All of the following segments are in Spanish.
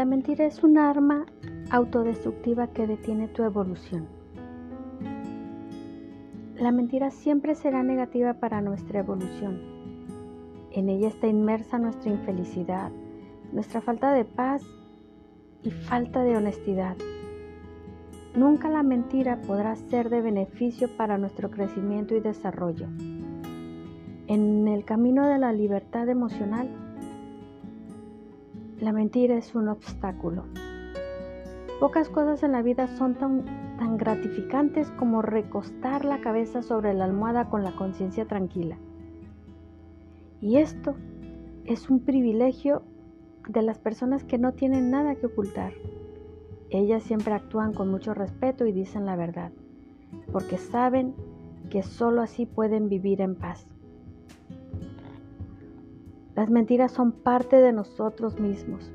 La mentira es un arma autodestructiva que detiene tu evolución. La mentira siempre será negativa para nuestra evolución. En ella está inmersa nuestra infelicidad, nuestra falta de paz y falta de honestidad. Nunca la mentira podrá ser de beneficio para nuestro crecimiento y desarrollo. En el camino de la libertad emocional, la mentira es un obstáculo. Pocas cosas en la vida son tan, gratificantes como recostar la cabeza sobre la almohada con la conciencia tranquila. Y esto es un privilegio de las personas que no tienen nada que ocultar. Ellas siempre actúan con mucho respeto y dicen la verdad, porque saben que sólo así pueden vivir en paz. Las mentiras son parte de nosotros mismos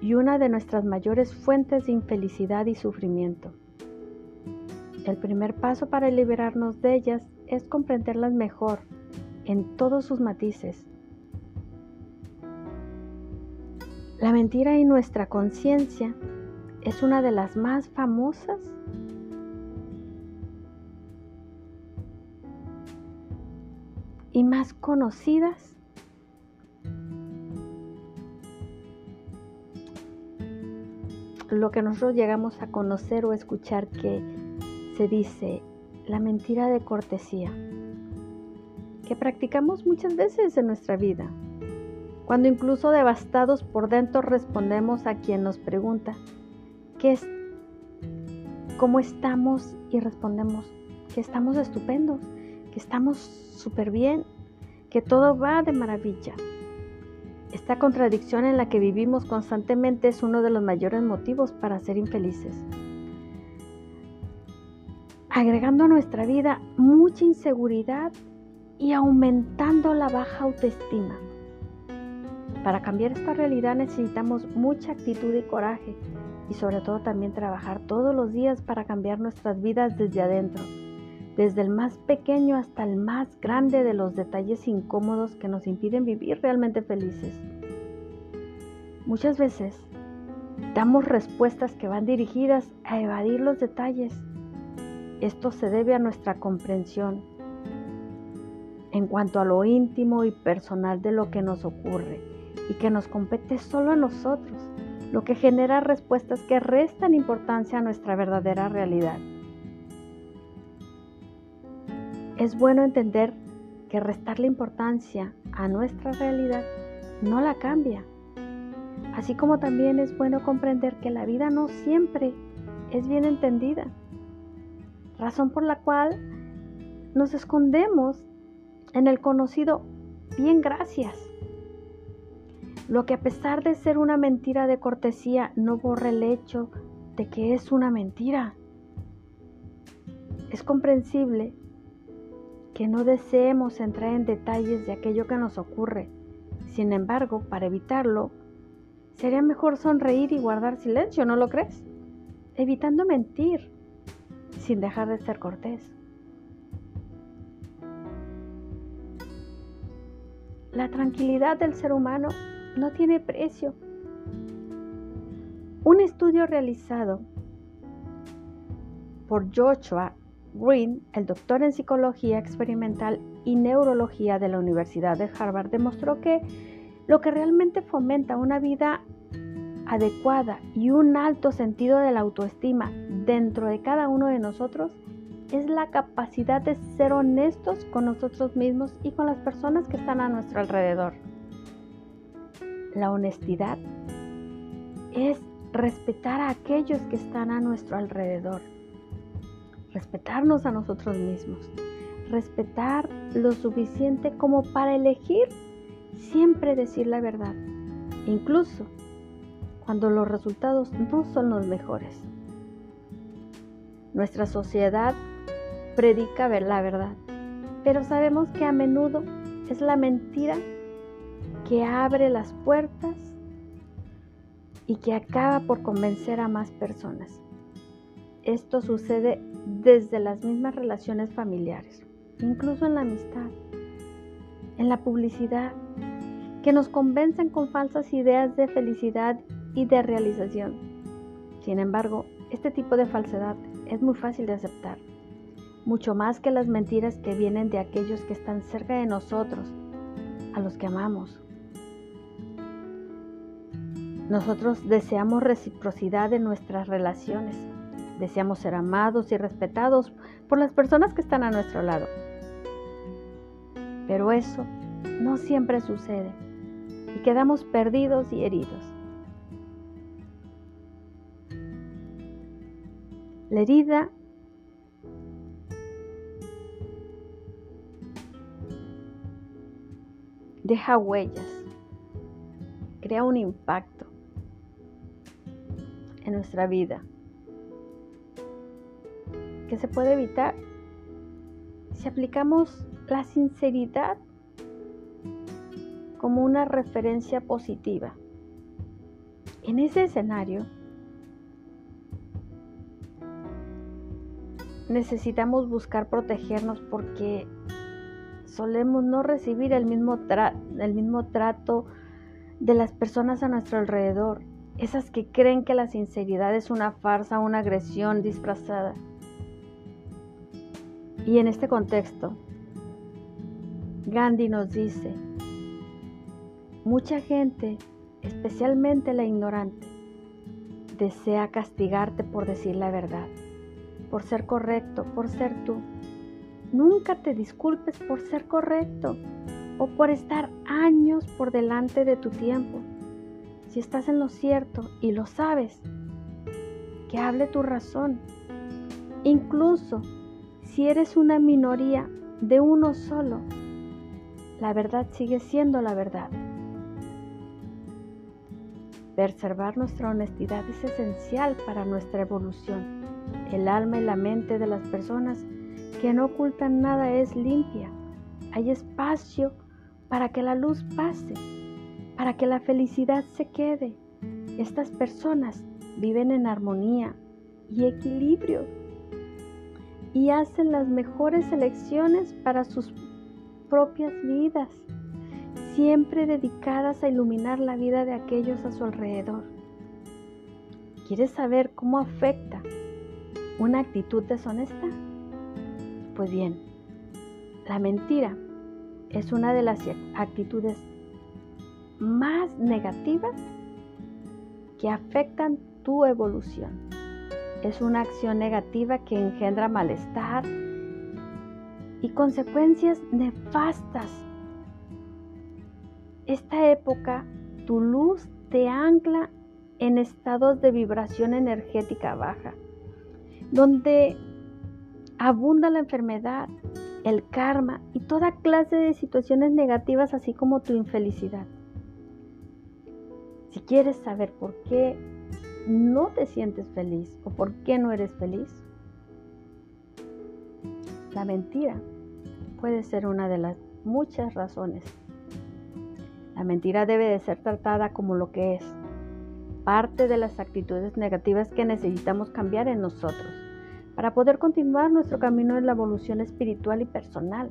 y una de nuestras mayores fuentes de infelicidad y sufrimiento. El primer paso para liberarnos de ellas es comprenderlas mejor en todos sus matices La mentira y nuestra conciencia es una de las más famosas y más conocidas lo que nosotros llegamos a conocer o escuchar que se dice la mentira de cortesía, que practicamos muchas veces en nuestra vida cuando incluso devastados por dentro respondemos a quien nos pregunta ¿qué es, cómo estamos y respondemos que estamos estupendos, que estamos súper bien, que todo va de maravilla. Esta contradicción en la que vivimos constantemente es uno de los mayores motivos para ser infelices. Agregando a nuestra vida mucha inseguridad y aumentando la baja autoestima. Para cambiar esta realidad necesitamos mucha actitud y coraje y sobre todo también trabajar todos los días para cambiar nuestras vidas desde adentro, desde el más pequeño hasta el más grande de los detalles incómodos que nos impiden vivir realmente felices. Muchas veces damos respuestas que van dirigidas a evadir los detalles. Esto se debe a nuestra comprensión en cuanto a lo íntimo y personal de lo que nos ocurre y que nos compete solo a nosotros, lo que genera respuestas que restan importancia a nuestra verdadera realidad. Es bueno entender que restarle importancia a nuestra realidad no la cambia, así como también es bueno comprender que la vida no siempre es bien entendida, razón por la cual nos escondemos en el conocido bien gracias lo que a pesar de ser una mentira de cortesía no borra el hecho de que es una mentira. Es comprensible que no deseemos entrar en detalles de aquello que nos ocurre. Sin embargo, para evitarlo, sería mejor sonreír y guardar silencio, ¿no lo crees? Evitando mentir, sin dejar de ser cortés. La tranquilidad del ser humano no tiene precio. Un estudio realizado por Joshua Green, el doctor en psicología experimental y neurología de la Universidad de Harvard, demostró que lo que realmente fomenta una vida adecuada y un alto sentido de la autoestima dentro de cada uno de nosotros es la capacidad de ser honestos con nosotros mismos y con las personas que están a nuestro alrededor. La honestidad es respetar a aquellos que están a nuestro alrededor, respetarnos a nosotros mismos, respetar lo suficiente como para elegir siempre decir la verdad, incluso cuando los resultados no son los mejores. Nuestra sociedad predica ver la verdad, pero sabemos que a menudo es la mentira que abre las puertas y que acaba por convencer a más personas. Esto sucede desde las mismas relaciones familiares, incluso en la amistad, en la publicidad, que nos convencen con falsas ideas de felicidad y de realización. Sin embargo, este tipo de falsedad es muy fácil de aceptar, mucho más que las mentiras que vienen de aquellos que están cerca de nosotros, a los que amamos. Nosotros deseamos reciprocidad en nuestras relaciones, deseamos ser amados y respetados por las personas que están a nuestro lado. Pero eso no siempre sucede y quedamos perdidos y heridos. La herida deja huellas, crea un impacto en nuestra vida que se puede evitar si aplicamos la sinceridad como una referencia positiva. En ese escenario, necesitamos buscar protegernos porque solemos no recibir el mismo, el mismo trato de las personas a nuestro alrededor, esas que creen que la sinceridad es una farsa, una agresión disfrazada. Y en este contexto, Gandhi nos dice, mucha gente, especialmente la ignorante, desea castigarte por decir la verdad por ser correcto, por ser tú. Nunca te disculpes por ser correcto o por estar años por delante de tu tiempo. Si estás en lo cierto y lo sabes, que hable tu razón. Incluso si eres una minoría de uno solo, la verdad sigue siendo la verdad. Preservar nuestra honestidad es esencial para nuestra evolución el alma y la mente de las personas que no ocultan nada es limpia. Hay espacio para que la luz pase, para que la felicidad se quede. Estas personas viven en armonía y equilibrio y hacen las mejores elecciones para sus propias vidas, siempre dedicadas a iluminar la vida de aquellos a su alrededor. ¿Quieres saber cómo afecta una actitud deshonesta? Pues bien, la mentira es una de las actitudes más negativas que afectan tu evolución. Es una acción negativa que engendra malestar y consecuencias nefastas. Esta época, tu luz te ancla en estados de vibración energética baja donde abunda la enfermedad, el karma y toda clase de situaciones negativas, así como tu infelicidad. Si quieres saber por qué no te sientes feliz o por qué no eres feliz, la mentira puede ser una de las muchas razones. La mentira debe de ser tratada como lo que es, parte de las actitudes negativas que necesitamos cambiar en nosotros para poder continuar nuestro camino en la evolución espiritual y personal.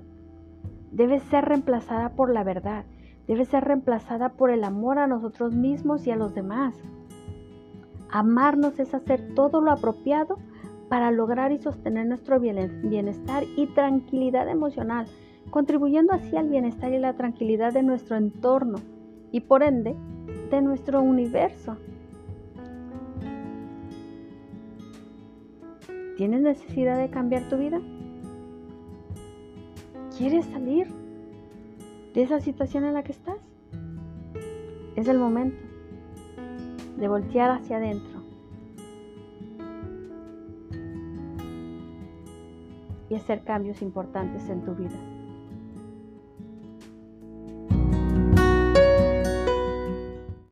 Debe ser reemplazada por la verdad, debe ser reemplazada por el amor a nosotros mismos y a los demás. Amarnos es hacer todo lo apropiado para lograr y sostener nuestro bienestar y tranquilidad emocional, contribuyendo así al bienestar y la tranquilidad de nuestro entorno y por ende de nuestro universo. ¿Tienes necesidad de cambiar tu vida? ¿Quieres salir de esa situación en la que estás? Es el momento de voltear hacia adentro y hacer cambios importantes en tu vida.